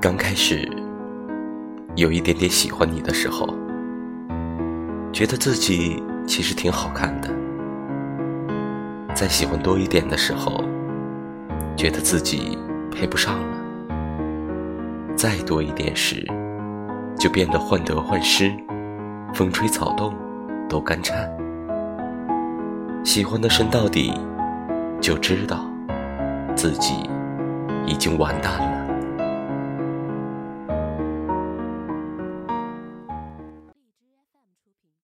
刚开始有一点点喜欢你的时候，觉得自己其实挺好看的。在喜欢多一点的时候，觉得自己配不上了。再多一点时，就变得患得患失，风吹草动都干颤。喜欢的深到底，就知道自己已经完蛋了。